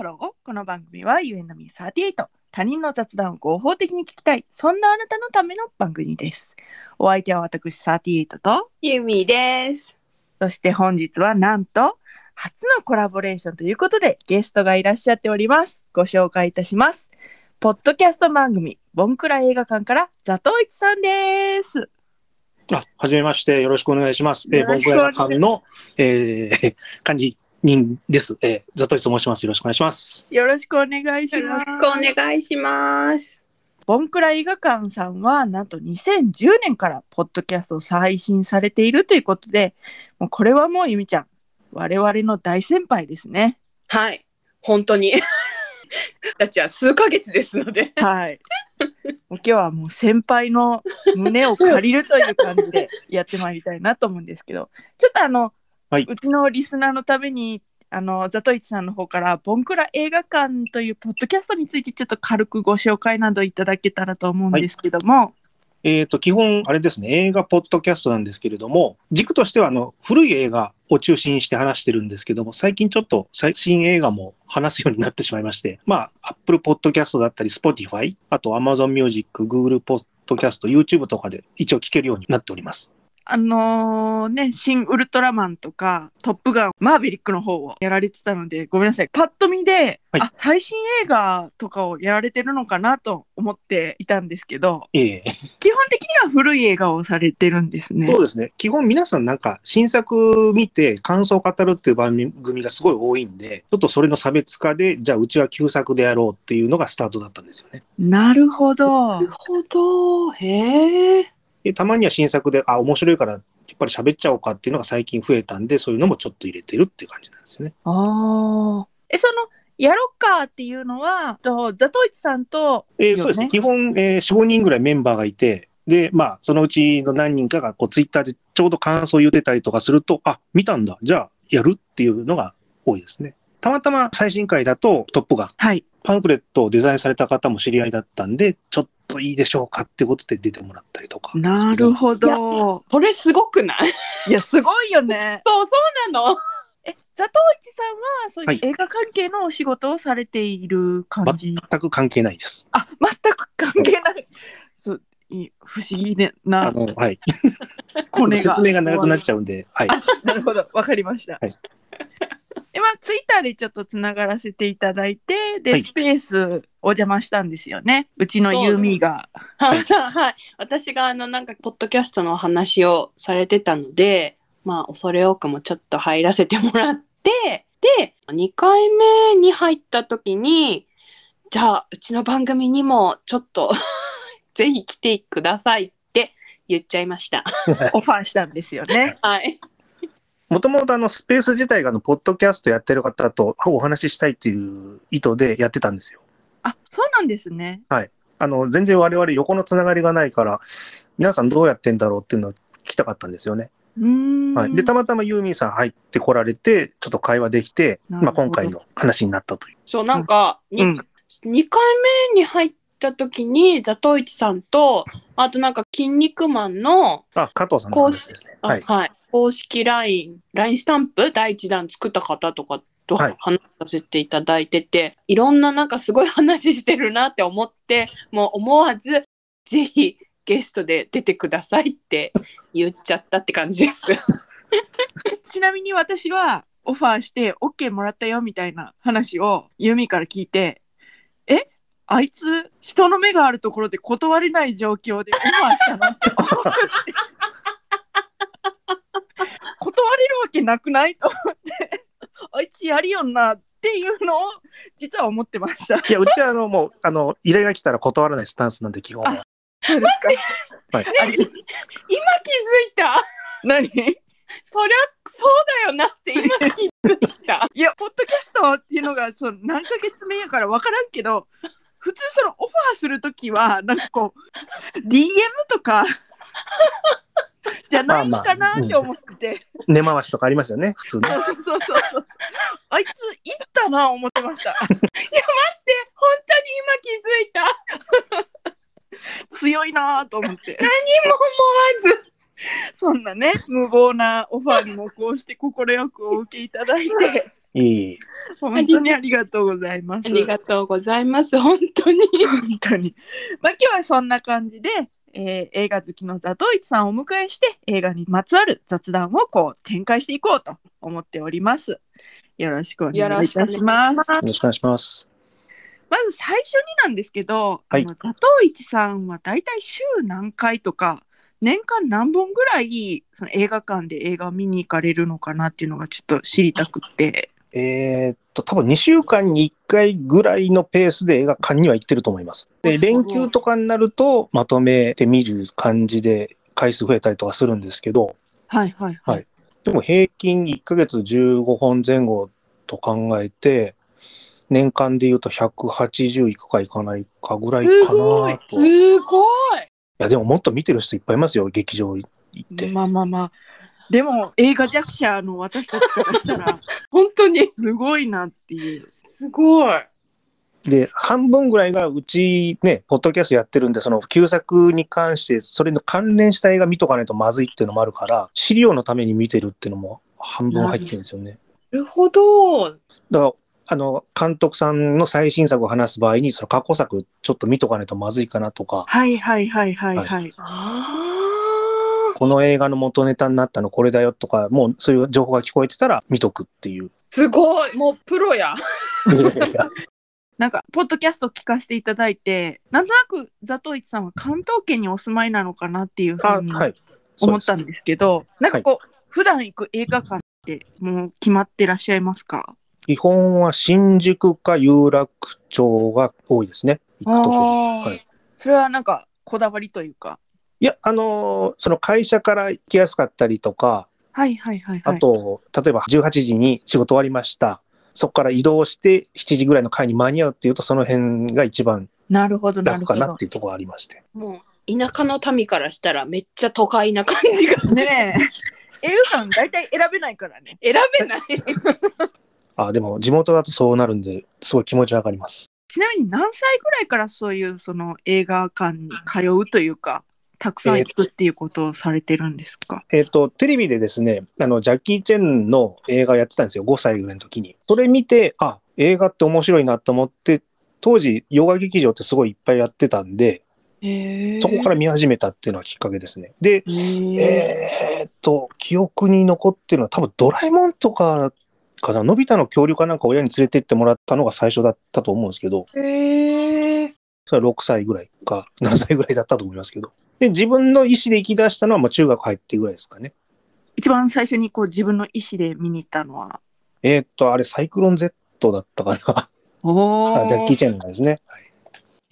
ハロー。この番組は You and me38。他人の雑談を合法的に聞きたい。そんなあなたのための番組です。お相手は私38と、ゆみです。そして本日はなんと、初のコラボレーションということでゲストがいらっしゃっております。ご紹介いたします。ポッドキャスト番組、ボンクラ映画館からザトウイチさんです。あ、はじめまして、よろしくお願いします。えー、ボンクラ館の、えー、管理人です。えー、ザトイと申します。よろしくお願いします。よろしくお願いしよろします。くお願いします。ボンクラ映画館さんはなんと2010年からポッドキャストを配信されているということで、もうこれはもうゆみちゃん、我々の大先輩ですね。はい、本当に。たちは数ヶ月ですので。はい。今日はもう先輩の胸を借りるという感じでやってまいりたいなと思うんですけど、ちょっとあの、はいうちのリスナーのために、あの、ザトイチさんの方から、ボンクラ映画館というポッドキャストについてちょっと軽くご紹介などいただけたらと思うんですけども、えっ、と、基本、あれですね、映画ポッドキャストなんですけれども、軸としては、あの、古い映画を中心にして話してるんですけども、最近ちょっと最新映画も話すようになってしまいまして、まあ、Apple Podcast だったり、Spotify、あと Amazon Music、Google Podcast、YouTube とかで一応聞けるようになっております。あのね、新ウルトラマンとか、トップガン、マーヴェリックの方をやられてたので、ごめんなさい。パッと見で、はいあ、最新映画とかをやられてるのかなと思っていたんですけど、ええ基本的には古い映画をされてるんですねそう。ですね。基本皆さんなんか新作見て感想を語るっていう番組がすごい多いんで、ちょっとそれの差別化で、じゃあうちは旧作でやろうっていうのがスタートだったんですよね。なるほどな。るほど。へえ。でたまには新作で、あ、面白いからやっぱり喋っちゃおうかっていうのが最近増えたんで、そういうのもちょっと入れてるっていう感じなんですよね。ああ。え、その、やろっかっていうのは、とザトイチさんと、えーそうですね。基本、えー4、5人ぐらいメンバーがいて、で、まあ、そのうちの何人かがこうツイッターでちょうど感想を言ってたりとかすると、あ、見たんだ。じゃあやるっていうのが多いですね。たまたま最新回だとトップガン。はい。パンフレットをデザインされた方も知り合いだったんで、ちょっといいでしょうかってことで出てもらったりとか。なるほど。これすごくない？いや、すごいよね。そう、そうなの？え、ザトイチさんは、そういうはい映画関係のお仕事をされている感じ？全く関係ないです。あ、全く関係ない。そう、いい不思議でなあの、はい。説明が長くなっちゃうんで、はい。なるほど、わかりました。はいで、まあ、ツイッターでちょっとつながらせていただいて、で、はいスペースお邪魔したんですよね。うちのユーミーが。はい、はい。私があの、なんか、ポッドキャストの話をされてたので、まあ、恐れ多くもちょっと入らせてもらって、で、2回目に入った時に、じゃあ、うちの番組にもちょっと、ぜひ来てくださいって言っちゃいました。オファーしたんですよね。はい。もともとあのスペース自体があのポッドキャストやってる方とお話ししたいっていう意図でやってたんですよ。あ、そうなんですね。あの全然我々横のつながりがないから皆さんどうやってんだろうっていうのを聞きたかったんですよね。うーん。はい、でたまたまユーミンさん入ってこられてちょっと会話できて、まあ、今回の話になったという。そう、なんか、にうん。2回目に入った時に、ザトウイチさんと、あとなんか、筋肉マンの、あ加藤さんの話ですね。あはい。はい、公式 LINE、LINE スタンプ第1弾作った方とかとはい。話させていただいてて、い、ろんななんかすごい話してるなって思って、もう思わず、ぜひゲストで出てくださいって言っちゃったって感じです。ちなみに私はオファーして OK もらったよみたいな話をユーミーから聞いて、え？あいつ人の目があるところで断れない状況でオファーしたの？っ てけなくないと思ってあいつやりよんなっていうのを実は思ってました。いやうちはあのもうあの依頼が来たら断らないスタンスなんで基本は。そうですはい。か今気づいた？何？そりゃそうだよなって今気づいた。いや、ポッドキャストっていうのがそう何ヶ月目やから分からんけど、普通そのオファーするときは、なんかこう、DM とかじゃないかなって思ってて、根回しとかありますよね普通ね。そうそうそうそうそう。あいつ行ったな思ってました。本当に今気づいた。強いなと思って。何も思わず。そんなね、無謀なオファーにもこうして快くお受けいただいて、いい。本当にありがとうございます。ありがとうございます。本当に。本当に。まあ今日はそんな感じで、えー映画好きのザトウイチさんをお迎えして映画にまつわる雑談をこう展開していこうと思っております。よろしくお願いいたします。よろしくお願いします。まず最初になんですけど、はいザトウイチさんはだいたい週何回とか年間何本ぐらいその映画館で映画を見に行かれるのかなっていうのがちょっと知りたくって。えーっと、多分2週間に1回ぐらいのペースで映画館には行ってると思います。で、連休とかになるとまとめて見る感じで回数増えたりとかするんですけど、はいはいはいでも平均1ヶ月15本前後と考えて、年間で言うと180いくかいかないかぐらいかなと。いすごい。や、でももっと見てる人いっぱいいますよ、劇場行って。まあまあまあ。でも映画弱者の私たちからしたら 本当に。すごいなっていう。すごい。で、半分ぐらいがうちね、ポッドキャストやってるんで、その旧作に関して、それの関連した映画見とかないとまずいっていうのもあるから、資料のために見てるっていうのも半分入ってるんですよね。なるほど。だから、あの、監督さんの最新作を話す場合に、その過去作ちょっと見とかないとまずいかなとか、はいはいはいはいはい。ああ。この映画の元ネタになったのこれだよとか、もうそういう情報が聞こえてたら見とくっていう。すごい。もうプロや。なんかポッドキャスト聞かせていただいてなんとなくザトウイチさんは関東圏にお住まいなのかなっていうふあ、うに思ったんですけど、なんかこう、普段行く映画館ってもう決まってらっしゃいますか？基本は新宿か有楽町が多いですね。行くとこはいそれはなんかこだわりというか。いや、あのーその会社から行きやすかったりとか、はいはいはいはい。あと、例えば18時に仕事終わりました。そこから移動して7時ぐらいの会に間に合うっていうと、その辺が一番なるほどなるほど楽かなっ。ていうところがありまして。もう田舎の民からしたらめっちゃ都会な感じがする。ねえ。映画館大体選べないからね。選べない。あ、でも地元だとそうなるんで、すごい気持ちわかります。ちなみに何歳ぐらいからそういうその映画館に通うというか、たくさん行くっていうことをされてるんですか、えっ、と、テレビでですね、あの、ジャッキー・チェンの映画やってたんですよ。5歳ぐらいの時に。それ見て、あ、映画って面白いなと思って、当時、ヨガ劇場ってすごいいっぱいやってたんで、そこから見始めたっていうのがきっかけですね。で、えーっと、記憶に残ってるのは多分ドラえもんとかかな、のび太の恐竜かなんか親に連れてってもらったのが最初だったと思うんですけど。それは6歳ぐらいか7歳ぐらいだったと思いますけど。で、自分の意思で行き出したのはもう中学入ってぐらいですかね。一番最初にこう自分の意思で見に行ったのは？えーっと、あれサイクロン Z だったかな。おあジャッキー・チェンのですね。はい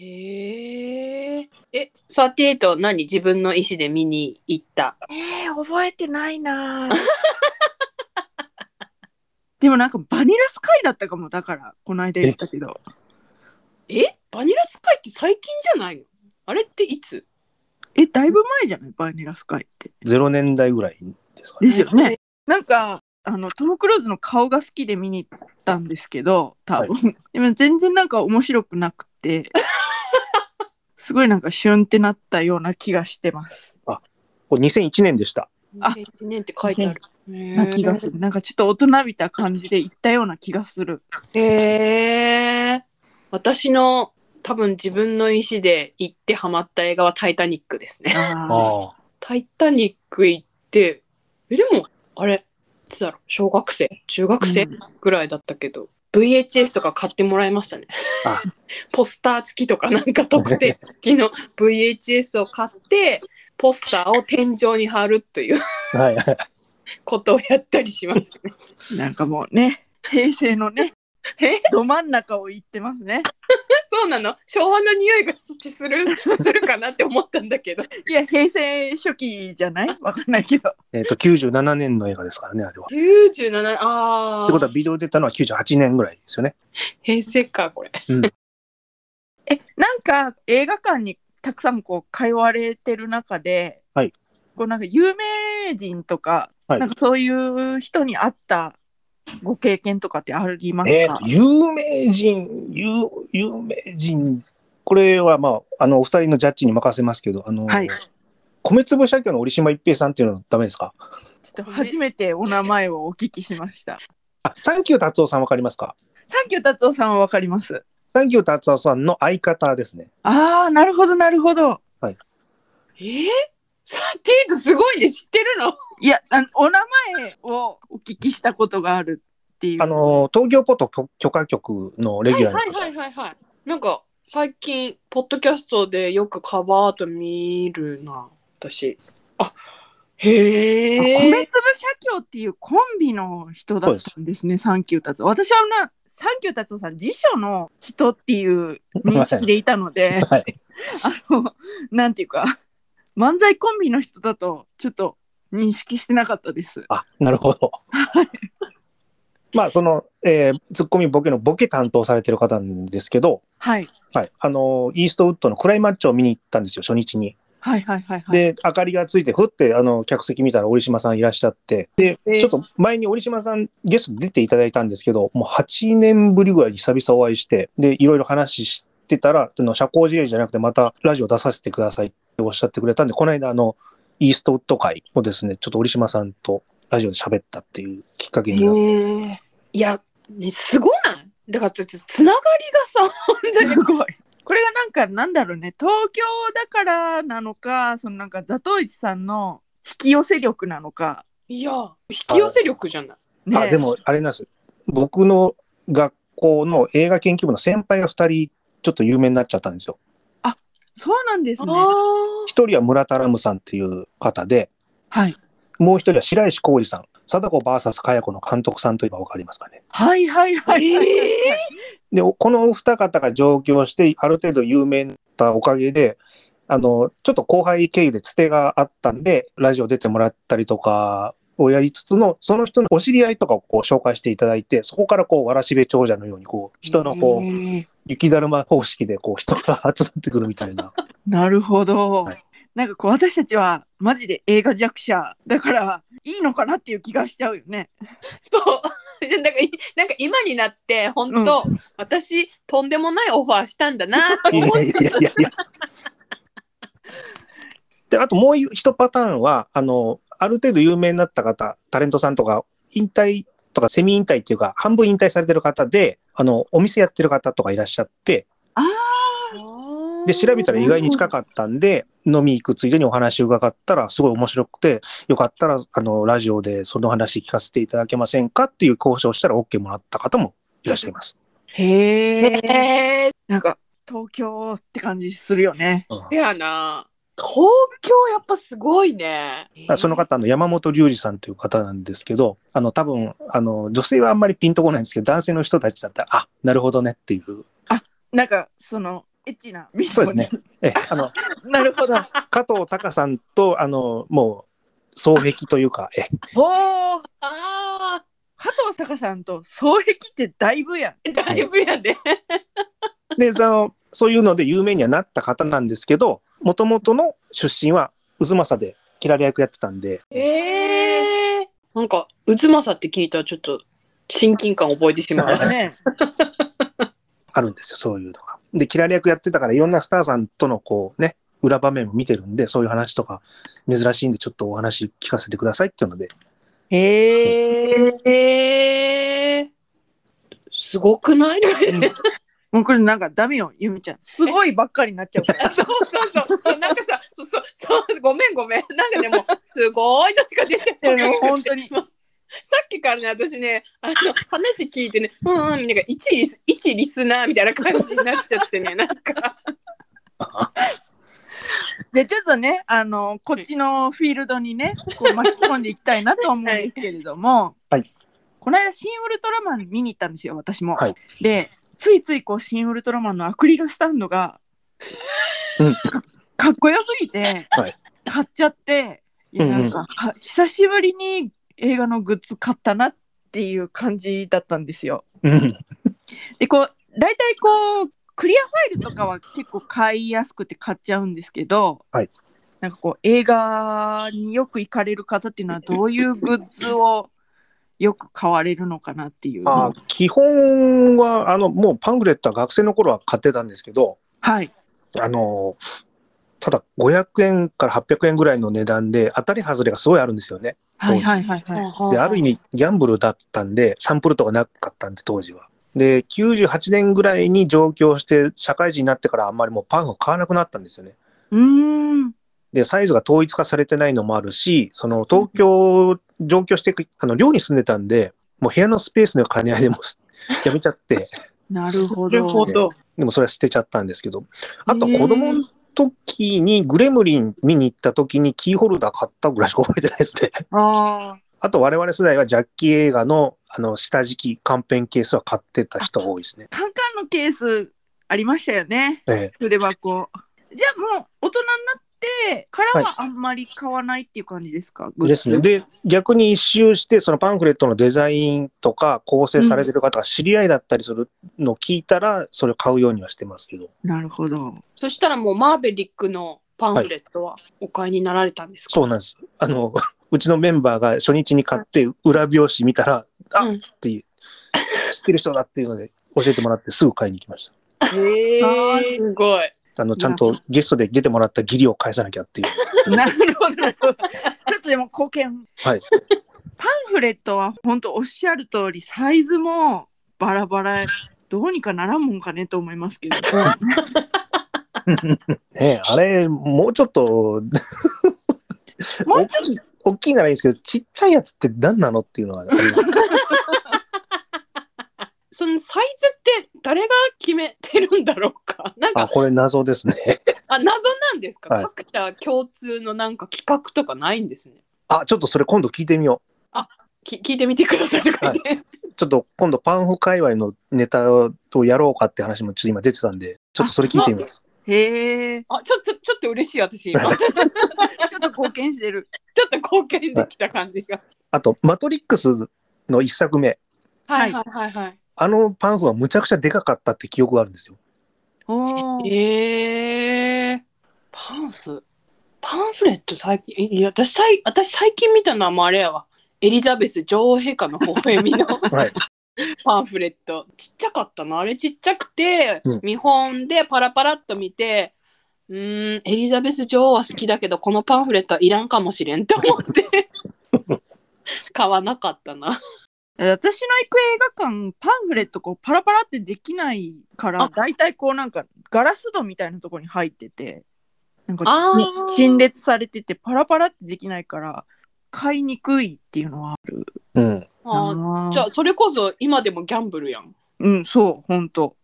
へえ。え、38何自分の意思で見に行った？えー、覚えてないなぁ でもなんかバニラスカイだったかもだからこの間言ったけどえバニラスカイって最近じゃないの？あれっていつ？えだいぶ前じゃないバニラスカイって0年代ぐらいですかね。ですよねなんかあのトム・クルーズの顔が好きで見に行ったんですけど多分、でも全然なんか面白くなくて すごいなんかシュンってなったような気がしてますこれ2001年でした。あ1年って書いてある。な気がするなんかちょっと大人びた感じで行ったような気がするへえ。私の多分自分の意思で行ってハマった映画はタイタニックですね。タイタニック行って、え、でも、あれ、いつだろう、小学生？中学生、うんぐらいだったけど、VHS とか買ってもらいましたねあ。ポスター付きとかなんか特典付きの VHS を買って、ポスターを天井に貼るというはいはい。ことをやったりしましたね。なんかもうね平成のねえ？ど真ん中を行ってますね。そうなの？昭和の匂いがする するかなって思ったんだけど。いや平成初期じゃない？わかんないけど。えっ、と、97年の映画ですからね、あれは。97、あってことあ、はビデオ出たのは98年ぐらいですよね。平成か、これ。えなんか映画館にたくさんこう通われてる中で、はい。こうなんか有名人とか、はい。なんかそういう人に会ったご経験とかってありますか？えーと、有名人、有、有名人、これはまあ、あの、お二人のジャッジに任せますけど、あの、はい米粒社協の折島一平さんっていうのはダメですか？ちょっと初めてお名前をお聞きしました。あ、サンキュー達夫さんわかりますか？サンキュー達夫さんはわかります。サンキュー達夫さんの相方ですね。ああ、なるほど、なるほど。えー、サティードすごいね知ってるの？いや、あのお名前をお聞きしたことがあるっていう。あの、東京ポット許許可局のレギュラー。はいはいはいはいなんか最近ポッドキャストでよくカバーアート見るな私あへえ米粒社協っていうコンビの人だったんですね、サンキュー達夫。私はな、サンキュー達夫さん、辞書の人っていう認識でいたので、はい。あの、なんていうか、漫才コンビの人だと、ちょっと認識してなかったです。あ、なるほど。まあ、その、えー、ツッコミボケのボケ担当されてる方なんですけど、はい。はい。あの、イーストウッドのクライマッチを見に行ったんですよ、初日に。はいはいはいはい。で、明かりがついて、ふって、あの、客席見たら折島さんいらっしゃって、で、えーちょっと前に折島さんゲスト出ていただいたんですけど、もう8年ぶりぐらいに久々お会いして、で、いろいろ話してたら、あの社交辞令じゃなくてまたラジオ出させてくださいっておっしゃってくれたんで、この間あの、イーストウッド会をですね、ちょっと折島さんとラジオで喋ったっていうきっかけになって、へえいや、ね、すごない？だからつながりがさ本当にすごい。これがなんかなんだろうね東京だからなのかそのなんかザトウイチさんの引き寄せ力なのかいや引き寄せ力じゃないねあ、でもあれなんです。僕の学校の映画研究部の先輩が2人、ちょっと有名になっちゃったんですよ。そうなんですね。あ一人は村田ラムさんっていう方で、はい。もう一人は白石浩二さん。貞子 VS かや子の監督さんといえばわかりますかね。はいはいはいはい、で、このお二方が上京して、ある程度有名になったおかげで、あの、ちょっと後輩経由でつてがあったんで、ラジオ出てもらったりとかをやりつつの、その人のお知り合いとかをこう紹介していただいて、そこからこう、わらしべ長者のように、こう、人のこう、雪だるま方式でこう、人が集まってくるみたいな。なるほど、はい。なんかこう私たちはマジで映画弱者だからいいのかなっていう気がしちゃうよね。そう。なんかいなんか今になって本当、私とんでもないオファーしたんだな。っていや思っいやいやいやいや。で、あともう一パターンは、あの、ある程度有名になった方、タレントさんとか、引退とかセミ引退っていうか、半分引退されてる方で、あの、お店やってる方とかいらっしゃって、あで、調べたら意外に近かったんで、飲み行くついでにお話を伺ったら、すごい面白くて、よかったら、あの、ラジオでその話聞かせていただけませんかっていう交渉をしたら OK もらった方もいらっしゃいます。ー。へえなんか東京って感じするよね。うん。せやな東京やっぱすごいね。あその方、あの、山本隆二さんという方なんですけど、あの、多分、あの、女性はあんまりピンとこないんですけど、男性の人たちだったら、あ、なるほどねっていう。なんかそのエッチなそうですね。え、あの、なるほど。加藤隆さんと、あの、もう、双璧というか、え、おーあ加藤坂さんと双璧ってだいぶやん。ーだいぶやで、で、その、そういうので有名にはなった方なんですけど、もともとの出身は、渦政で、キラリ役やってたんで、ええなんか渦政って聞いたらちょっと親近感覚えてしまうね。あるんですよ、そういうのが。で、キラリ役やってたから、いろんなスターさんとのこうね、裏場面も見てるんで、そういう話とか珍しいんで、ちょっとお話聞かせてくださいっていうので、へえええすごくない？もうこれなんかダメよゆみちゃん。すごいばっかりになっちゃう。からあそうそうそう。そうなんかさそうそうそう。ごめんごめん。なんかでもすごいとしか出てないもう本当に。さっきからね私ねあの話聞いてねうんうんなんか一リス一リスナーみたいな感じになっちゃってねなんか。でちょっとねあのこっちのフィールドにねこう巻き込んでいきたいなと思うんですけれども、はい。この間「シン・ウルトラマン」見に行ったんですよ私も。はい。でついついこう「シン・ウルトラマン」のアクリルスタンドが、うんかっこよすぎて、はい買っちゃっていやうんうんなんか、は久しぶりに映画のグッズ買ったなっていう感じだったんですよ。うん。でこう大体こうクリアファイルとかは結構買いやすくて買っちゃうんですけど、はいなんかこう映画によく行かれる方っていうのはどういうグッズをよく買われるのかなっていうあ基本は、あの、もうパンフレットは学生の頃は買ってたんですけど、はいあの、ただ500円から800円ぐらいの値段で当たり外れがすごいあるんですよね。はいはいはいはい。で、ある意味ギャンブルだったんで、サンプルとかなかったんで、当時は。で、98年ぐらいに上京して、社会人になってからあんまりもうパンを買わなくなったんですよね。うーん。で、サイズが統一化されてないのもあるし、その東京、上京していく、あの、寮に住んでたんで、もう部屋のスペースの兼ね合いでも やめちゃって、なるほなるほど。ど。でもそれは捨てちゃったんですけど、あと子供の時にグレムリン見に行った時にキーホルダー買ったぐらいしか覚えてないですね。ああ。あと我々世代はジャッキー映画のあの下敷き、カンペンケースは買ってた人が多いですね。カンカンのケースありましたよね。ええ筆箱。じゃあもう大人になってからはあんまり買わないっていう感じですか、ですね。で、逆に一周して、そのパンフレットのデザインとか構成されてる方が知り合いだったりするのを聞いたら、それを買うようにはしてますけど。なるほど。そしたらもうマーベリックのパンフレットはお買いになられたんですか、そうなんです。あの、うちのメンバーが初日に買って裏表紙見たら、あうんっていう、知ってる人だっていうので教えてもらってすぐ買いに行きました。へ あーえ。すごい。あの、ちゃんとゲストで出てもらった義理を返さなきゃっていう。なるほど。なるほどちょっとでも貢献。はい。パンフレットは本当おっしゃる通りサイズもバラバラどうにかならんもんかねと思いますけど。ねえあれ、もうちょっと、もうちょっ大きいならいいんですけど、ちっちゃいやつって何なのっていうのがありますそのサイズって誰が決めてるんだろうかなんあ、か、これ謎ですね。あ、謎なんですか、はい各社共通のなんか企画とかないんですね。あ、ちょっとそれ今度聞いてみよき聞いてみてくださいとか言って。う。ちょっと今度パンフ界隈のネタをやろうかって話もちょっと今出てたんで、ちょっとそれ聞いてみます。とへえ。あ、ちょっと、ちょっと嬉しい私今。ちょ ちょっと貢献してる。っと貢献できた感じが。あと、マトリックスの一作目。はいはいはいはい。あのパンフはむちゃくちゃでかかったって記憶があるんですよ。おー。えー、パンフパンフレット最近？いや私最私最近見たのはもうあれやわ。エリザベス女王陛下の微笑みの はい。パンフレット。ちっちゃかったなあれちっちゃくて、うん。見本でパラパラっと見てうーんエリザベス女王は好きだけどこのパンフレットはいらんかもしれんと思って。買わなかったな私の行く映画館パンフレットこうパラパラってできないからあ。だいたいこうなんかガラス戸みたいなところに入っててなんかあー。ち陳列されててパラパラってできないから買いにくいっていうのはある。うん。あーなじゃあそれこそ今でもギャンブルやん。うんそう本当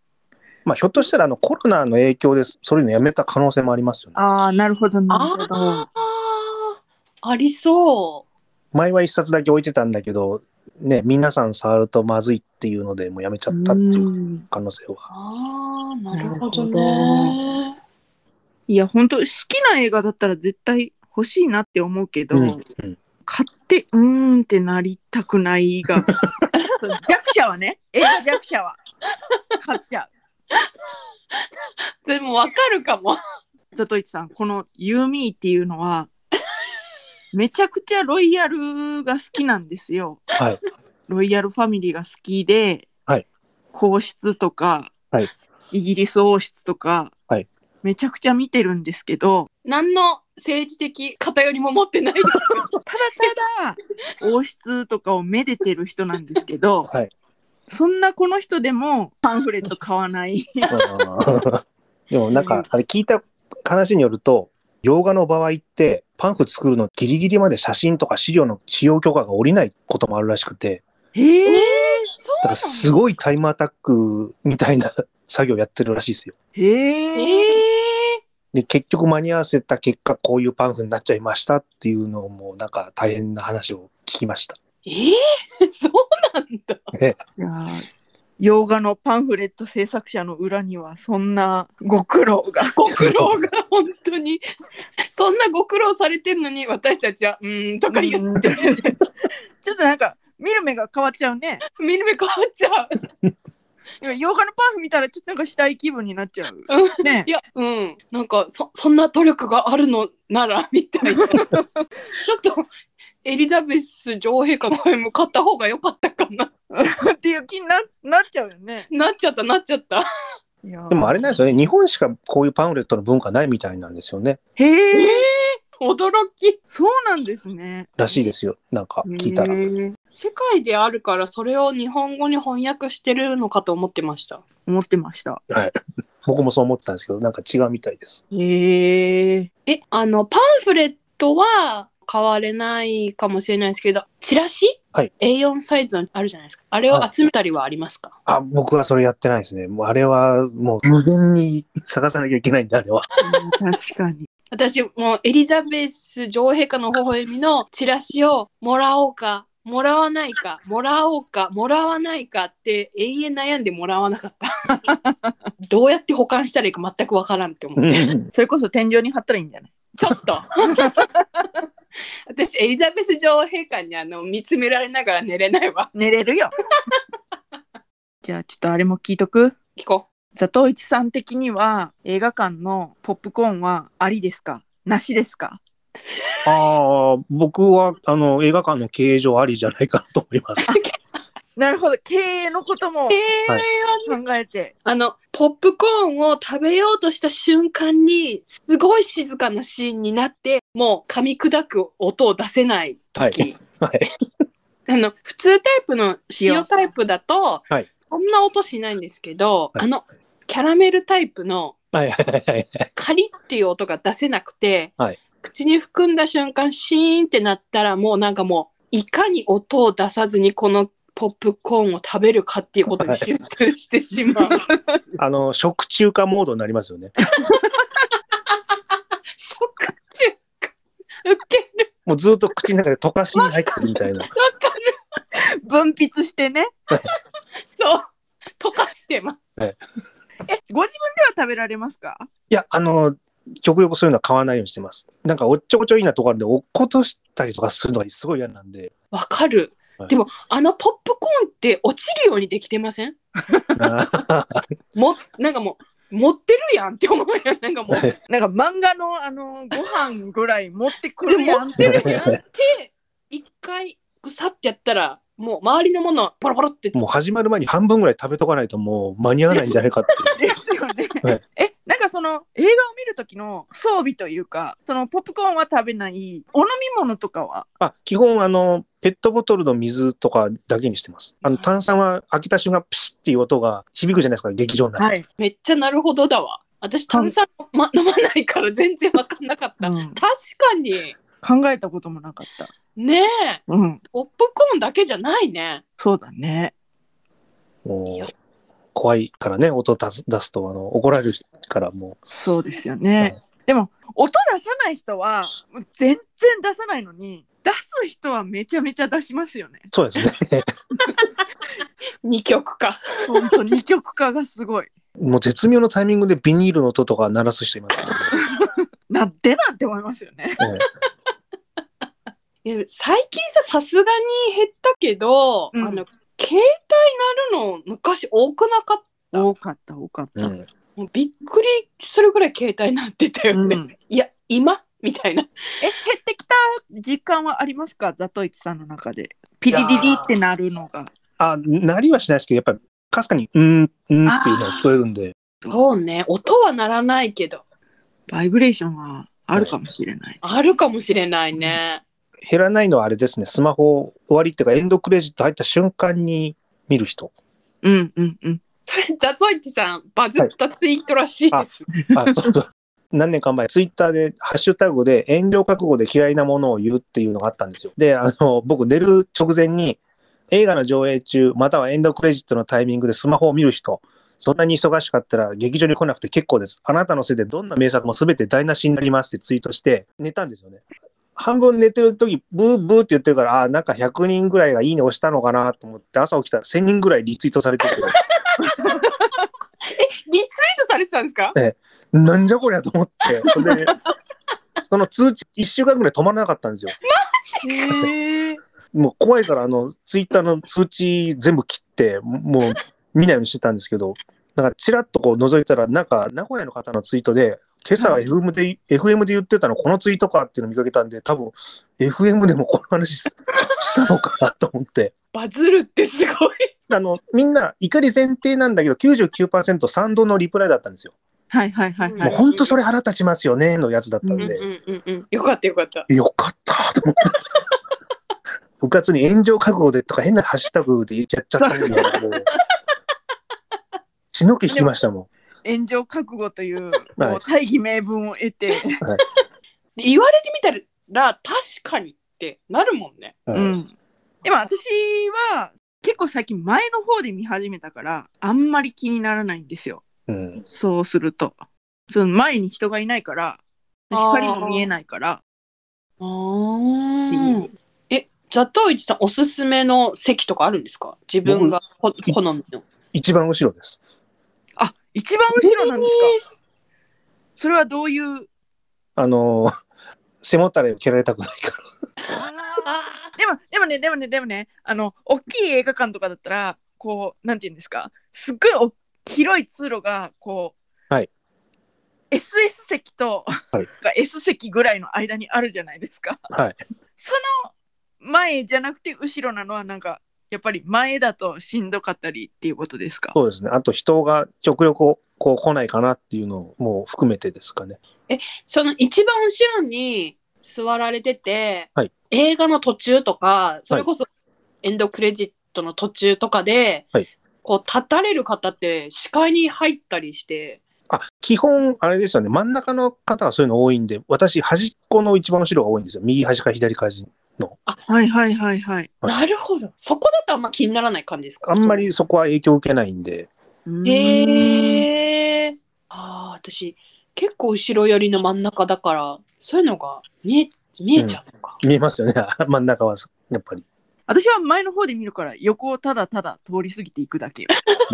まあ、ひょっとしたらあのコロナの影響でそういうのやめた可能性もありますよね。ああなるほどなるほど。ああありそう。前は一冊だけ置いてたんだけど、ね、皆さん触るとまずいっていうのでもうやめちゃったっていううん。可能性は。ああ、なるほどなね。いや本当好きな映画だったら絶対欲しいなって思うけど、うん。うん買ってうーんってなりたくないが。弱者はね。映画弱者は。買っちゃで もわかるかも。うザトイチさんこのユーミーっていうのはめちゃくちゃロイヤルが好きなんですよ。はい。ロイヤルファミリーが好きで、はい。皇室とか、はい。イギリス王室とか、はい。めちゃくちゃ見てるんですけど。何の政治的偏りも持ってないです。ただただ王室とかをめでてる人なんですけどはい。そんなこの人でもパンフレット買わない。でもなんか、あれ聞いた話によると、洋画の場合って、パンフ作るのギリギリまで写真とか資料の使用許可が下りないこともあるらしくて、へえそうだからすごいタイムアタックみたいな 作業やってるらしいですよ。へえええで、結局間に合わせた結果、こういうパンフになっちゃいましたっていうのも、なんか大変な話を聞きました。ええ そうなんだ。いやー洋画のパンフレット制作者の裏にはそんなご苦労が。ご苦労が。本当に。そんなご苦労されてるのに私たちはうーんとか言うん。っ てちょっとなんか見る目が変わっちゃうね。見る目変わっちゃう。今洋画のパンフ見たらちょっとなんかしたい気分になっちゃう。うん。ね。いや、うん、なんかそそんな努力があるのならみたいな。ちょっとエリザベス女王陛下の声も買った方が良かったかな。っていう気にななっちゃうよねなっちゃったなっちゃった。いやーでもあれなんですよね、日本しかこういうパンフレットの文化ないみたいなんですよね。へえ驚き。そうなんですね。らしいですよ。なんか聞いたら。世界であるからそれを日本語に翻訳してるのかと思ってました。思ってました。はい。僕もそう思ってたんですけど、なんか違うみたいです。へえ。え、あの、パンフレットは買われないかもしれないですけど、チラシ？はい ?A4 サイズのあるじゃないですか。あれを集めたりはありますか、あ、僕はそれやってないですね。もうあれはもう無限に探さなきゃいけないんで、あれは。うん確かに。私、もうエリザベス女王陛下の微笑みのチラシをもらおうか、もらわないか、もらおうか、もらわないかって永遠悩んでもらわなかった。どうやって保管したらいいか全くわからんって思って。それこそ天井に貼ったらいいんじゃない？ちょっと 私、エリザベス女王陛下にあの見つめられながら寝れないわ。寝れるよ。じゃあちょっとあれも聞いとく？聞こ佐藤一さん的には映画館のポップコーンはありですか？なしですか？ああ、僕はあの映画館の経営上ありじゃないかなと思います。なるほど経営のことも考えてあの、ポップコーンを食べようとした瞬間に、すごい静かなシーンになって、もう噛み砕く音を出せない時。はい。あの、普通タイプの塩タイプだと、はいそんな音しないんですけど、はいあの、キャラメルタイプのはいはいはいはい。カリッっていう音が出せなくて、はい口に含んだ瞬間シーンってなったらもうなんかもういかに音を出さずにこのポップコーンを食べるかっていうことに集中してしまう。あの、食中華モードになりますよね。食中ウケる。もうずっと口の中で溶かしに入ってるみたいな。わかる。分泌してね。そう。溶かしてます。えご自分では食べられますか？いや、あの、極力そういうのは買わないようにしてます。なんかおっちょこちょいなところで落っことしたりとかするのがすごい嫌なんで。わかる、はい。でもあのポップコーンって落ちるようにできてません？あもなんかもう持ってるやんって思うやん。なんかもうなんか漫画のあのご飯ぐらい持ってくでもるやん持ってるやんって一回ぐさってやったらもう周りのものポロポロって。もう始まる前に半分ぐらい食べとかないともう間に合わないんじゃないかっていう。ですよね。はい。え、なんかその映画を見る時の装備というか、そのポップコーンは食べない、お飲み物とかは、あ、基本あの、ペットボトルの水とかだけにしてます。あの、炭酸は開けた瞬間プシッっていう音が響くじゃないですか、劇場内。はい。めっちゃなるほどだわ私炭酸、ま、飲まないから全然わかんなかった、うん確かに考えたこともなかった。ねえうん。ポップコーンだけじゃないねそうだね。もう怖いからね、音出す出すとあの怒られるからもそうですよう。ね。はいでも、音出さない人は、全然出さないのに、出す人はめちゃめちゃ出しますよね。そうですね。二極化本当二極化がすごい。もう絶妙のタイミングでビニールの音とか鳴らす人いますね。なんでなんて思いますよね。はいいや最近ささすがに減ったけど、うんあの携帯鳴るの昔多くなかった？多かった、多かった。うんもうびっくりするぐらい携帯鳴ってたよね、うんいや今みたいなえ、減ってきた実感はありますか？ザトイチさんの中で。ピリリリってなるのが。あ、鳴りはしないですけど、やっぱりかすかに、うん、うんっていうのが聞こえるんで、そうね音は鳴らないけどバイブレーションはあるかもしれない。あるかもしれないね、減らないのはあれですね、スマホ終わりっていうかエンドクレジット入った瞬間に見る人。うんうんうん。それザゾイチさんバズったツイートらしいです、あ、そうそう。何年か前、ツイッターでハッシュタグで炎上覚悟で嫌いなものを言うっていうのがあったんですよ。で、あの、僕寝る直前に映画の上映中、またはエンドクレジットのタイミングでスマホを見る人、そんなに忙しかったら劇場に来なくて結構です。あなたのせいでどんな名作も全て台無しになりますってツイートして寝たんですよね。半分寝てる時、ブーブーって言ってるから、あなんか100人ぐらいがいいね押したのかなと思って、朝起きたら1000人ぐらいリツイートされてて、リツイートされてたんですか？なんじゃこりゃと思って、それで、その通知1週間ぐらい止まらなかったんですよ。へえ。もう怖いから、あの、ツイッターの通知全部切って、もう見ないようにしてたんですけど、なんかチラッとこう覗いたら、なんか名古屋の方のツイートで、今朝は FM で、FM で言ってたのこのツイートかっていうのを見かけたんで、多分 FM でもこの話ししたのかなと思って。バズるってすごいあの、みんな怒り前提なんだけど、99%賛同のリプライだったんですよ。はいはいはいはい。もう本当それ腹立ちますよねのやつだったんで、うんうんうんうん。よかったよかった。よかったと思って。部活に炎上覚悟でとか変なハッシュタグで言っちゃったんで、もう。血の気引きましたも炎上覚悟とい う大義名分を得て、で言われてみたら確かにってなるもんね。ん。はい。うん、でも私は結構最近前の方で見始めたからあんまり気にならないんですよ。うん。そうすると。その前に人がいないから光も見えないから。あー。え、ザトウイチさんおすすめの席とかあるんですか？自分がほ好みの。一番後ろです。あ一番後ろなんですか？それはどういう？あのー、背もたれを蹴られたくないかあでもでもねでもねでもねあの大きい映画館とかだったらこうなんて言うんですか？すっごいお広い通路がこう、はい、SS 席と、はい。S 席ぐらいの間にあるじゃないですか。ら。はい。その前じゃなくて後ろなのはなんかやっぱり前だとしんどかったりっていうことですか？そうですね。あと人が極力こう来ないかなっていうのも含めてですかね。その一番後ろに座られてて、はい映画の途中とか、それこそエンドクレジットの途中とかで、はいこう立たれる方って視界に入ったりして、あ、基本、あれですよね。真ん中の方はそういうの多いんで、私、端っこの一番後ろが多いんですよ。右端か左端の。はいはいはいはい。はいなるほど。そこだとあんま気にならない感じですか？あんまりそこは影響を受けないんで。うんへえ。ああ、私、結構後ろ寄りの真ん中だから、そういうのが見え、見えちゃうのか。見えますよね。真ん中は、やっぱり。私は前の方で見るから横をただただ通り過ぎていくだけ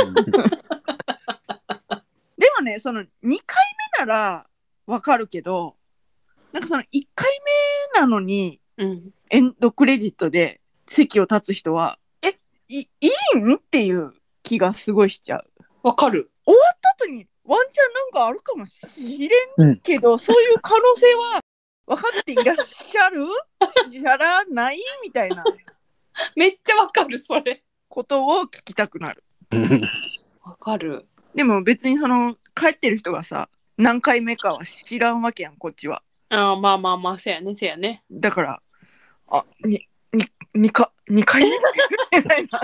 でもねその2回目ならわかるけどなんかその1回目なのにうん。エンドクレジットで席を立つ人はえいいいん？っていう気がすごいしちゃう。わかる。後にワンチャンなんかあるかもしれんけど、そういう可能性は分かっていらっしゃる？じゃらない？みたいな めっちゃわかる、それ。ことを聞きたくなる。わかる。でも別にその帰ってる人がさ何回目かは知らんわけやんこっちは。あーまあまあまあ、せやね、せやね。だからあにににか2回？目みたいな。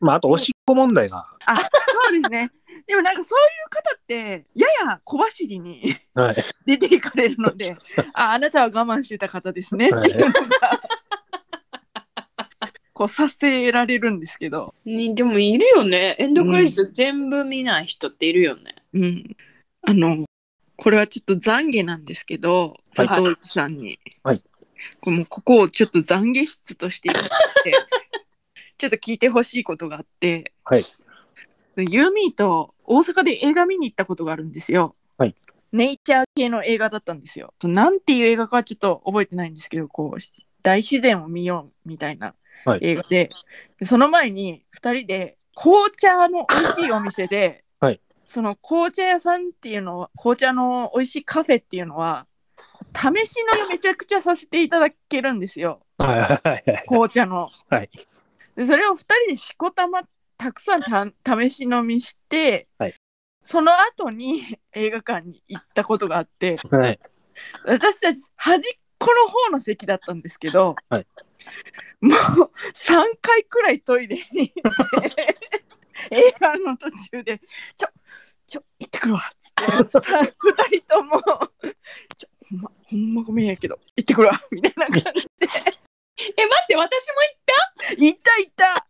まあ、あと、おしっこ問題が。あそうですね。でもなんかそういう方ってやや小走りにはい。出ていかれるのでああなたは我慢してた方ですねっていうのがこうさせられるんですけど、にでもいるよね。エンドクレジット全部見ない人っているよね。うん、あのこれはちょっと懺悔なんですけどはい佐藤一さんに、はいこうもうここをちょっと懺悔室としていただいて ちょっと聞いてほしいことがあって、はい。ユーミーと大阪で映画見に行ったことがあるんですよ。はい。ネイチャー系の映画だったんですよ。なんていう映画かはちょっと覚えてないんですけど、こう、大自然を見ようみたいなはい。映画で、でその前に2人で紅茶の美味しいお店で、はい。その紅茶屋さんっていうのは、紅茶の美味しいカフェっていうのは、試し飲みめちゃくちゃさせていただけるんですよ、はいはいはい。紅茶の。はい。でそれを2人でしこたまたくさんた試し飲みして、はいその後に映画館に行ったことがあってはい。私たち端っこの方の席だったんですけど、はいもう3回くらいトイレに行って 映画の途中で「ちょちょ行ってくるわ」っつってさ2人とも「ちょほんまほんまごめんやけど。行ってくるわ」みたいな感じで。え、待って、私も行った？行った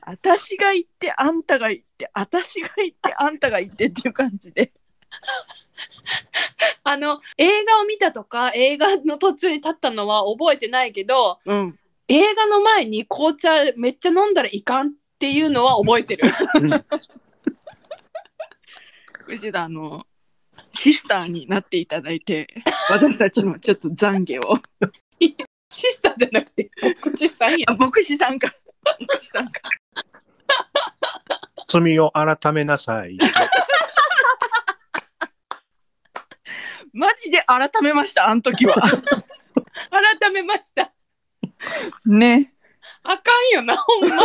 私が行ってあんたが行って私が行ってあんたが行ってっていう感じで。あの、映画を見たとか、映画の途中に立ったのは覚えてないけど、うん。映画の前に紅茶めっちゃ飲んだらいかんっていうのは覚えてる。藤田あのシスターになっていただいて私たちのちょっと懺悔を シスターじゃなくて、牧師さんやあ。牧師さんか牧師さんか罪を改めなさい。マジで改めましたあの時は 改めました。ねあかんよな、ほんま。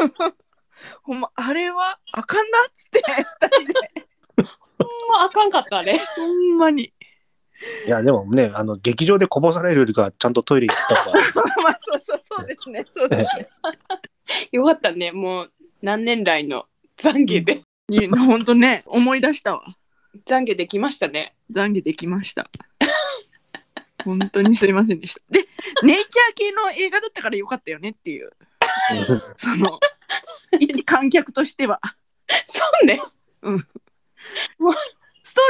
ほんまあれはあかんなっつって二人でまあかんかったあれ。ほんまにいや、でもね、あの、劇場でこぼされるよりかはちゃんとトイレ行った方が。まあそうそうそうですねそうですねよかったね。もう何年来の懺悔で。いやほんとね思い出したわ懺悔できましたね。懺悔できました本当にすいませんでしたでネイチャー系の映画だったからよかったよねっていうその 一観客としてはそうね。スト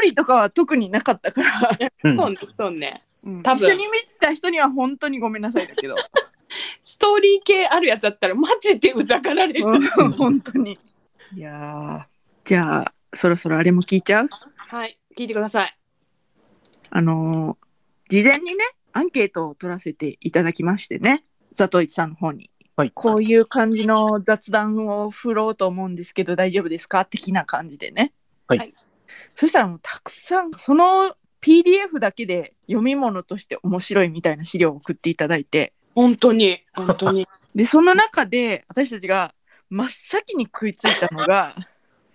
ーリーとかは特になかったから、うん。そうね。そうね。うん。多分。一緒に見た人には本当にごめんなさいだけど、ストーリー系あるやつだったらマジでうざがられる。うん本当に。いやー。じゃあそろそろあれも聞いちゃう？はい。聞いてください。あのー事前にねアンケートを取らせていただきましてね。佐藤一さんの方に、はい。こういう感じの雑談を振ろうと思うんですけど大丈夫ですか？的な感じでね。はい。はいそしたらもうたくさんその PDF だけで読み物として面白いみたいな資料を送っていただいて本当に。本当に。でその中で私たちが真っ先に食いついたのが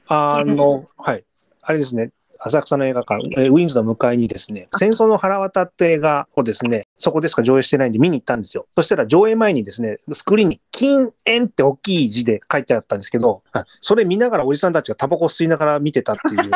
あの、はい。あれですね。浅草の映画館、えーウィンズの向かいにですね、戦争の腹渡って映画をですね、そこでしか上映してないんで見に行ったんですよ。そしたら上映前にですね、スクリーンに禁煙って大きい字で書いてあったんですけど、あそれ見ながらおじさんたちがタバコ吸いながら見てたっていう、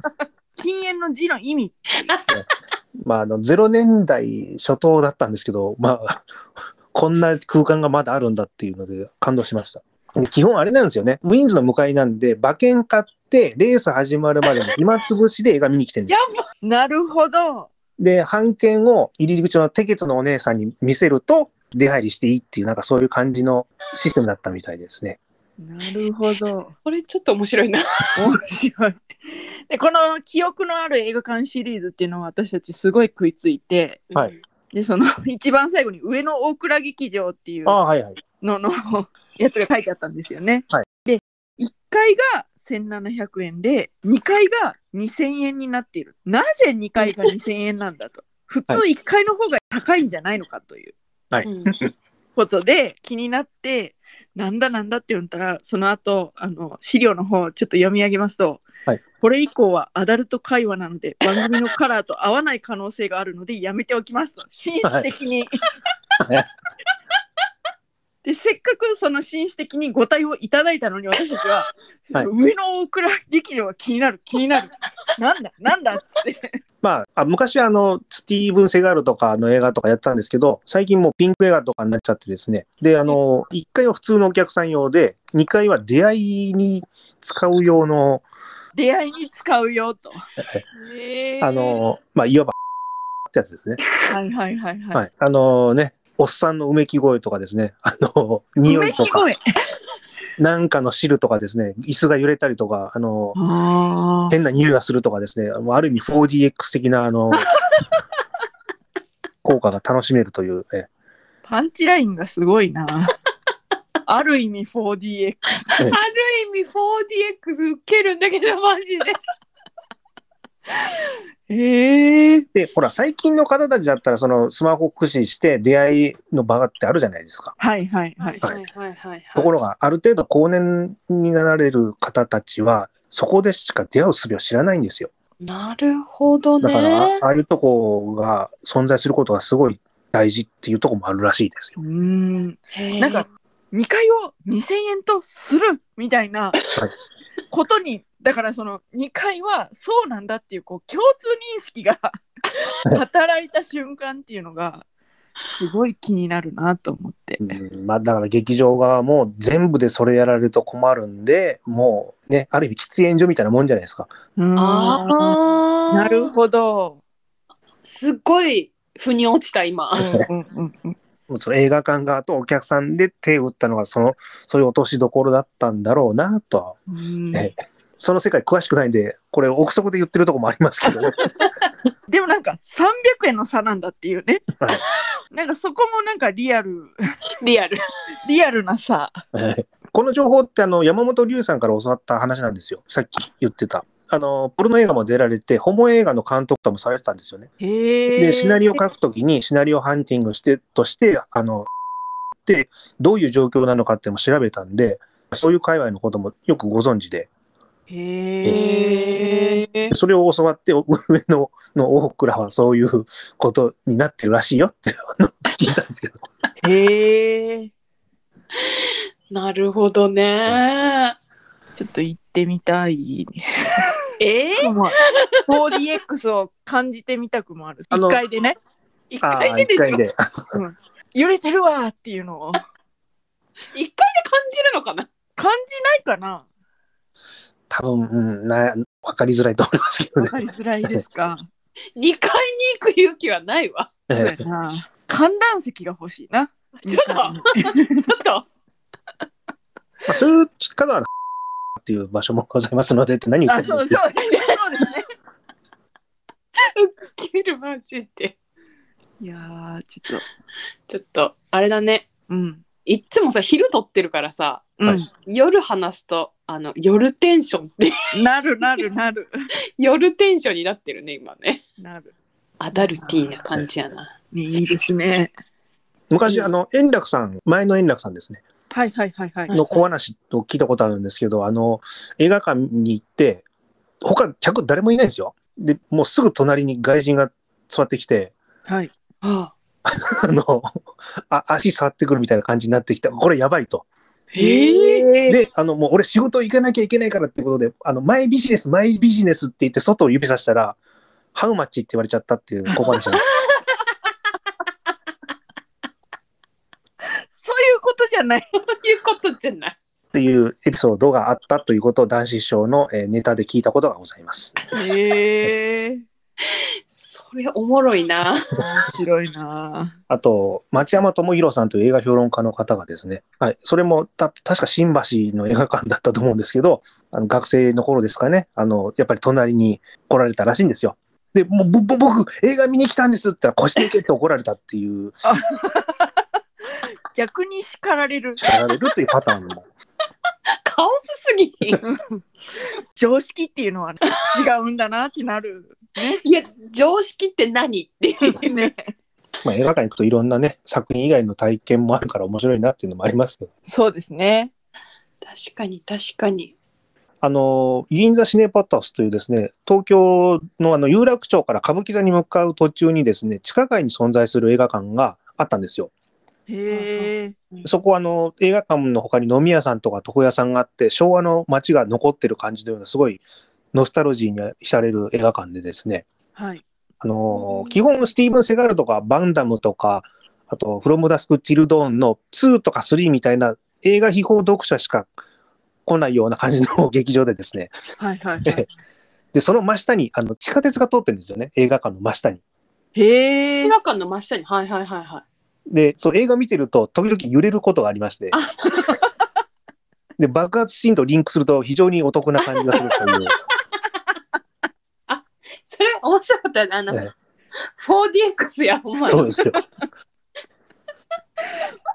禁煙の字の意味 まあ、あの、0年代初頭だったんですけど、まあ、こんな空間がまだあるんだっていうので感動しました。で基本あれなんですよね。ウィンズの向かいなんで、馬券買って、レース始まるまでの暇つぶしで映画見に来てるんですよなるほどで、半券を入り口のテケツのお姉さんに見せると、出入りしていいっていう、なんかそういう感じのシステムだったみたいですね。なるほどこれちょっと面白いな。面白い。でこの記憶のある映画館シリーズっていうのは私たちすごい食いついてはいでその一番最後に上野大倉劇場っていうああ、はいはい。ののやつが書いてあったんですよね。はいで1階が1700円で2階が2000円になっている。なぜ2階が2000円なんだと。普通は1階の方が高いんじゃないのかという。はい。うん。ことで気になってなんだなんだって言ったらその後あの資料の方をちょっと読み上げますと、はい。これ以降はアダルト会話なので番組のカラーと合わない可能性があるのでやめておきますと。紳士的に、は いでせっかくその紳士的にご対応いただいたのに私たちは、はい上野大倉劇場が気になる気になるなんだなんだっつってまあ、あ昔あの、スティーブン・セガールとかの映画とかやってたんですけど、最近もうピンク映画とかになっちゃってですね。で、あの、1階は普通のお客さん用で、2階は出会いに使う用の、出会いに使うよと あの、まあ、いわば、ってやつですね。はいはいはいはい、はい。あのね、おっさんのうめき声とかですね、あの、匂いとか、なんかの汁とかですね、椅子が揺れたりとか、あの、あー。変な匂いがするとかですね、ある意味 4DX 的な、あの、効果が楽しめるという、えパンチラインがすごいな。ある意味 4DX ある意味 4DX 受けるんだけどマジで。えー、で、ほら、最近の方たちだったら、そのスマホ駆使して出会いの場ってあるじゃないですか。はいはいはいはいはいはいはい。ところが、ある程度高年になられる方たちは、そこでしか出会う術を知らないんですよ。なるほどだから、ねあ。あいうとこが存在することがすごい大事っていうところもあるらしいですよ。うーんなんか2階を2000円とするみたいなことにだからその2階はそうなんだっていうこう共通認識が 働いた瞬間っていうのがすごい気になるなと思って。うんまあ、だから劇場側も全部でそれやられると困るんで、もうね、ある意味喫煙所みたいなもんじゃないですか。ああ。なるほど。すっごい腑に落ちた今。うんうんうんその映画館側とお客さんで手を打ったのが、その、そういう落としどころだったんだろうなとはその世界詳しくないんで、これ憶測で言ってるとこもありますけどね。でもなんか300円の差なんだっていうねはい。なんかそこもなんかリアル、リアル。リアルな差。はいこの情報ってあの山本龍さんから教わった話なんですよ。さっき言ってた。あの、ポルノ映画も出られて、ホモ映画の監督とかもされてたんですよね。で、シナリオ書くときに、シナリオハンティングして、として、あの、で、どういう状況なのかっていうのも調べたんで、そういう界隈のこともよくご存知で、へえ。え。それを教わって、上野の大倉はそういうことになってるらしいよって聞いたんですけど。へえ。なるほどね。ちょっと行ってみたい。え？ー、まあ 4DX を感じてみたくもある。あの一回でね、一ああ、回ででしょ？一回で。揺れてるわーっていうのを感一回で感じるのかな？じないかな多分、うん、な、わかりづらいと思いますけどね。わかりづらいですか。二階に行く勇気はないわ。そうやな。観覧席が欲しいな。ちょっと、ちょっと。まあ、そういう方は、っていう場所もございますのでって何言っあ、てるんそうそうですですね。そうでするマジで。いやー、ちょっと、ちょっと、あれだね。うん。いっつもさ、昼撮ってるからさ、うん、夜話すと、あの、夜テンションって、なるなるなる。夜テンションになってるね、今ね。なる。アダルティーな感じやな。ね、いいですね。昔、あの、円楽さん、前の円楽さんですね、はいはいはいはい。の小話を聞いたことあるんですけど、あの、映画館に行って、他、客誰もいないんですよ。で、もうすぐ隣に外人が座ってきて、はい。はあ、あの、あ足触ってくるみたいな感じになってきた。これやばいと。えええで、あの、もう俺仕事行かなきゃいけないからってことで、あの、マイビジネス、マイビジネスって言って外を指さしたら、ハウマッチって言われちゃったっていう小話なんです ことじゃない。そういうことじゃない。っていうエピソードがあったということを男子師匠のえーネタで聞いたことがございます。へえ。それおもろいな。面白いな。あと、町山智博さんという映画評論家の方がですね、はい、それもた確か新橋の映画館だったと思うんですけど、あの学生の頃ですかね、あの、やっぱり隣に来られたらしいんですよ。で、もう僕、映画見に来たんですって言ったら、腰抜けって怒られたっていう、逆に叱られる。叱られるというパターンも。カオスすぎひん。常識っていうのは、ね、違うんだなってなる。ね。いや、常識って何っていう。ね。まあ、映画館行くといろんなね、作品以外の体験もあるから面白いなっていうのもありますけど。そうですね。確かに、確かに。あの、銀座シネパタスというですね、東京のあの有楽町から歌舞伎座に向かう途中にですね、地下街に存在する映画館があったんですよ。へえ。そこはあの映画館の他に飲み屋さんとか床屋さんがあって、昭和の街が残ってる感じのような、すごいノスタルジーに浸れる映画館でですね、はい。あの、基本スティーブン・セガールとかバンダムとか、あと、フロム・ダスク・ティル・ドーンの2とか3みたいな映画秘宝読者しか来ないような感じの劇場でですね、はいはいはい。で、その真下にあの地下鉄が通ってるんですよね、映画館の真下に。へえ。映画館の真下に、はいはいはいはい。で、そう映画見てると、時々揺れることがありまして、で、爆発シーンとリンクすると非常にお得な感じがするという。それ面白かったよね。あの、ね 4DX や、ほんまにそうですよ。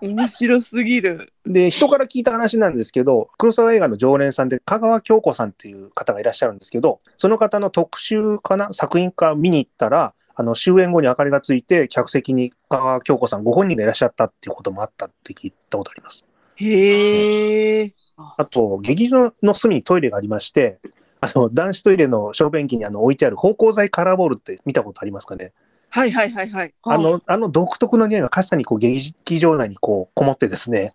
面白すぎる。で、人から聞いた話なんですけど、黒沢映画の常連さんで香川京子さんっていう方がいらっしゃるんですけど、その方の特集かな作品か見に行ったら、あの、終演後に明かりがついて、客席に香川京子さんご本人がいらっしゃったっていうこともあったって聞いたことあります。へえ。あと、劇場の隅にトイレがありまして、あの、男子トイレの小便器にあの置いてある芳香剤カラーボールって見たことありますかね？はいはいはいはい。あの、あの独特の匂いがかすかにこう劇場内にこうこもってですね。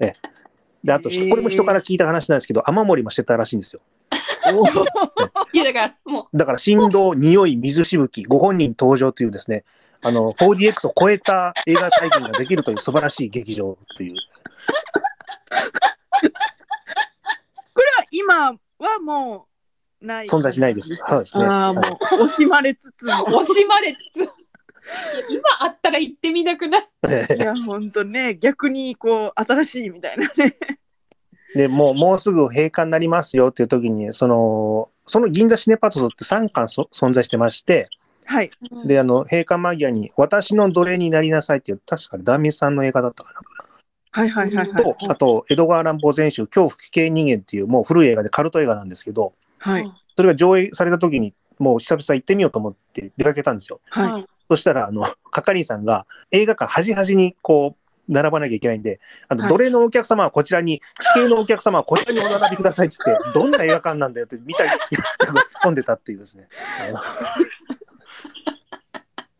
えで、あと、これも人から聞いた話なんですけど、雨漏りもしてたらしいんですよ。お いや、だから、もだから、振動、匂い、水しぶき、ご本人登場というですね、あの、4DX を超えた映画体験ができるという素晴らしい劇場という。これは今はもうない。存在しないです。そうですね。ああ、もはう惜しまれつつ惜しまれつつ。今あったら行ってみたくないいいや、ほんとね、逆にこう、新しいみたいなね。で、もう、もうすぐ閉館になりますよっていう時に、その、その銀座シネパトスって3巻そ存在してまして、はい。で、あの、閉館間際に、私の奴隷になりなさいっていう、確かダンミスさんの映画だったかな。はいはいはいはい。と、あと、江戸川乱歩全集、恐怖危険人間っていう、もう古い映画でカルト映画なんですけど、はい。それが上映された時に、もう久々行ってみようと思って出かけたんですよ。はい。そしたら、あの、係員さんが映画館端端にこう、並ばなきゃいけないんで、あの、はい奴隷のお客様はこちらに、奇形のお客様はこちらにお並びくださいっつって、どんな映画館なんだよって見た人が突っ込んでたっていうですね。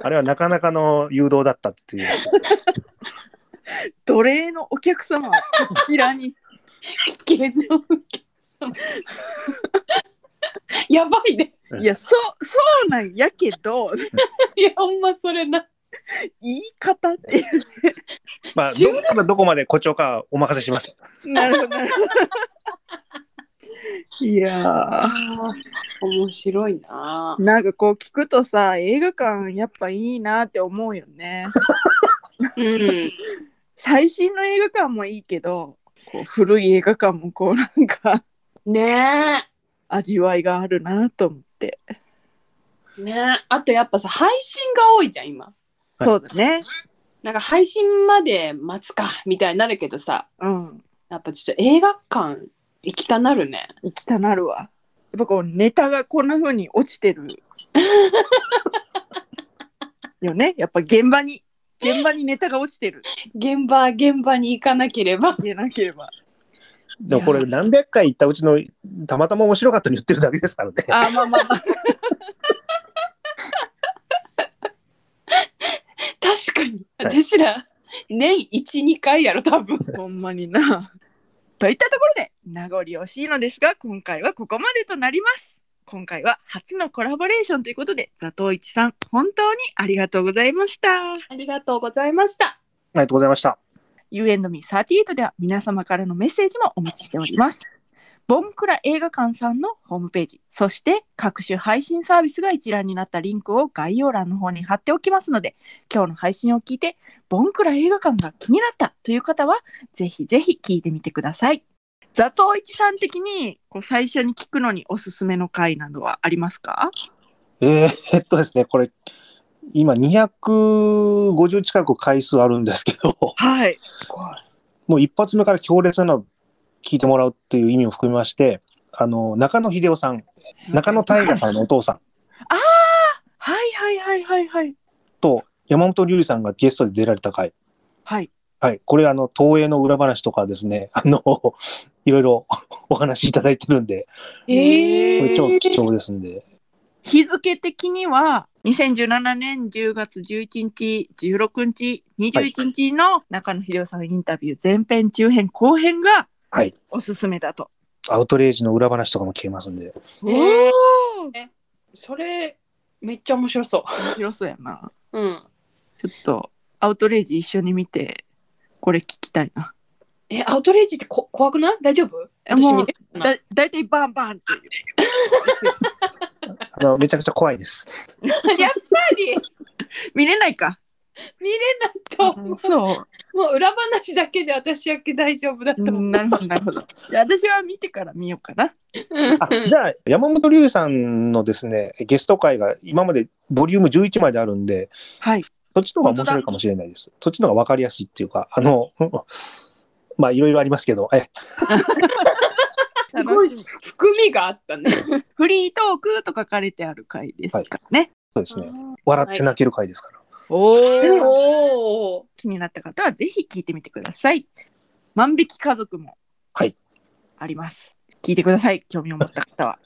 あれはなかなかの誘導だったっていう。奴隷のお客様はこちらに。危険なお客様やばいね。いや、そう、そうなんやけど、いや、ほんまそれな。言い方って。まあ、どこからどこまで誇張かはお任せします。なるほど、なるほど。いや面白いなー。なんかこう聞くとさ、映画館やっぱいいなって思うよね。うん。最新の映画館もいいけど、こう古い映画館もこうなんかね味わいがあるなと思って。え。ねえ。あとやっぱさ、配信が多いじゃん、今。はいそうだね。なんか配信まで待つか、みたいになるけどさ、うん。やっぱちょっと映画館行きたなるね。行きたなるわ。やっぱこうネタがこんな風に落ちてる。よね？やっぱ現場に、現場にネタが落ちてる。現場、現場に行かなければ。言えなければ。でもこれ何百回行ったうちのたまたま面白かったに言ってるだけですからね。あーまあまあまあ。確かに。はい私ら、年1、2回やろ、多分。ほんまにな。といったところで名残惜しいのですが今回はここまでとなります。今回は初のコラボレーションということでザトウイチさん本当にありがとうございました。ありがとうございました。ありがとうございました。You and me38 では皆様からのメッセージもお待ちしております。ボンクラ映画館さんのホームページ、そして各種配信サービスが一覧になったリンクを概要欄の方に貼っておきますので、今日の配信を聞いて、ボンクラ映画館が気になったという方は、ぜひぜひ聞いてみてください。ザトウイチさん的にこう最初に聞くのにおすすめの回などはありますか？えー、えっとですね、これ、今250近く回数あるんですけど、はい。もう一発目から強烈な聞いてもらうっていう意味を含めまして、あの、中野秀夫さん、中野大河さんのお父さんはいはいはいはいはい。と山本龍里さんがゲストで出られた回。はい。はい。これ、あの、東映の裏話とかですね、あの、いろいろ お話しいただいてるんで、えこれ超貴重ですんで、日付的には2017年10月11日、16日、21日の中野秀夫さんのインタビュー前編、中編、後編がはい。おすすめだと。アウトレイジの裏話とかも聞けますんで、えーおーそれ、めっちゃ面白そ面白そうやな。う。うん。ちょっとアウトレイジ一緒に見て、これ聞きたいな。え、アウトレイジってこ怖くない？大丈夫？えもうだだいたいバンバンっていう。あの、めちゃくちゃ怖いです。やっぱり 見れないか。見れないと思う。そう。もう裏話だけで私だけ大丈夫だと思う。なるほど、なるほど。じゃあ私は見てから見ようかな。あじゃあ、山本龍さんのですね、ゲスト会が今までボリューム11まであるんで、はい。そっちの方が面白いかもしれないです。そっちの方が分かりやすいっていうか、あの、まあ、いろいろありますけど、え、すごい含みがあったね。フリートークと書かれてある回ですからね。そうですね。笑って泣ける回ですから。おお。気になった方はぜひ聞いてみてください。万引き家族もはいあります。聞いてください。興味を持った方は。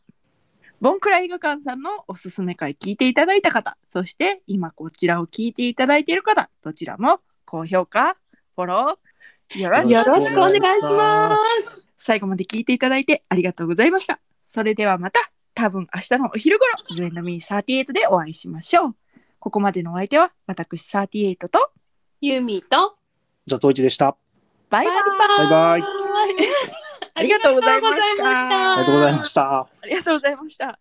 ボンクラ映画館さんのおすすめ回聞いていただいた方、そして今こちらを聞いていただいている方、どちらも高評価、フォロー、よろしくよろしくお願いします。最後まで聞いていただいてありがとうございました。それではまた、多分明日のお昼頃、You and me38 でお会いしましょう。ここまでのお相手は、私38と、ユミとザトウイチでした。バイバイ。バイバイ。ありがとうございましたありがとうございましたありがとうございました。ありがとうございました。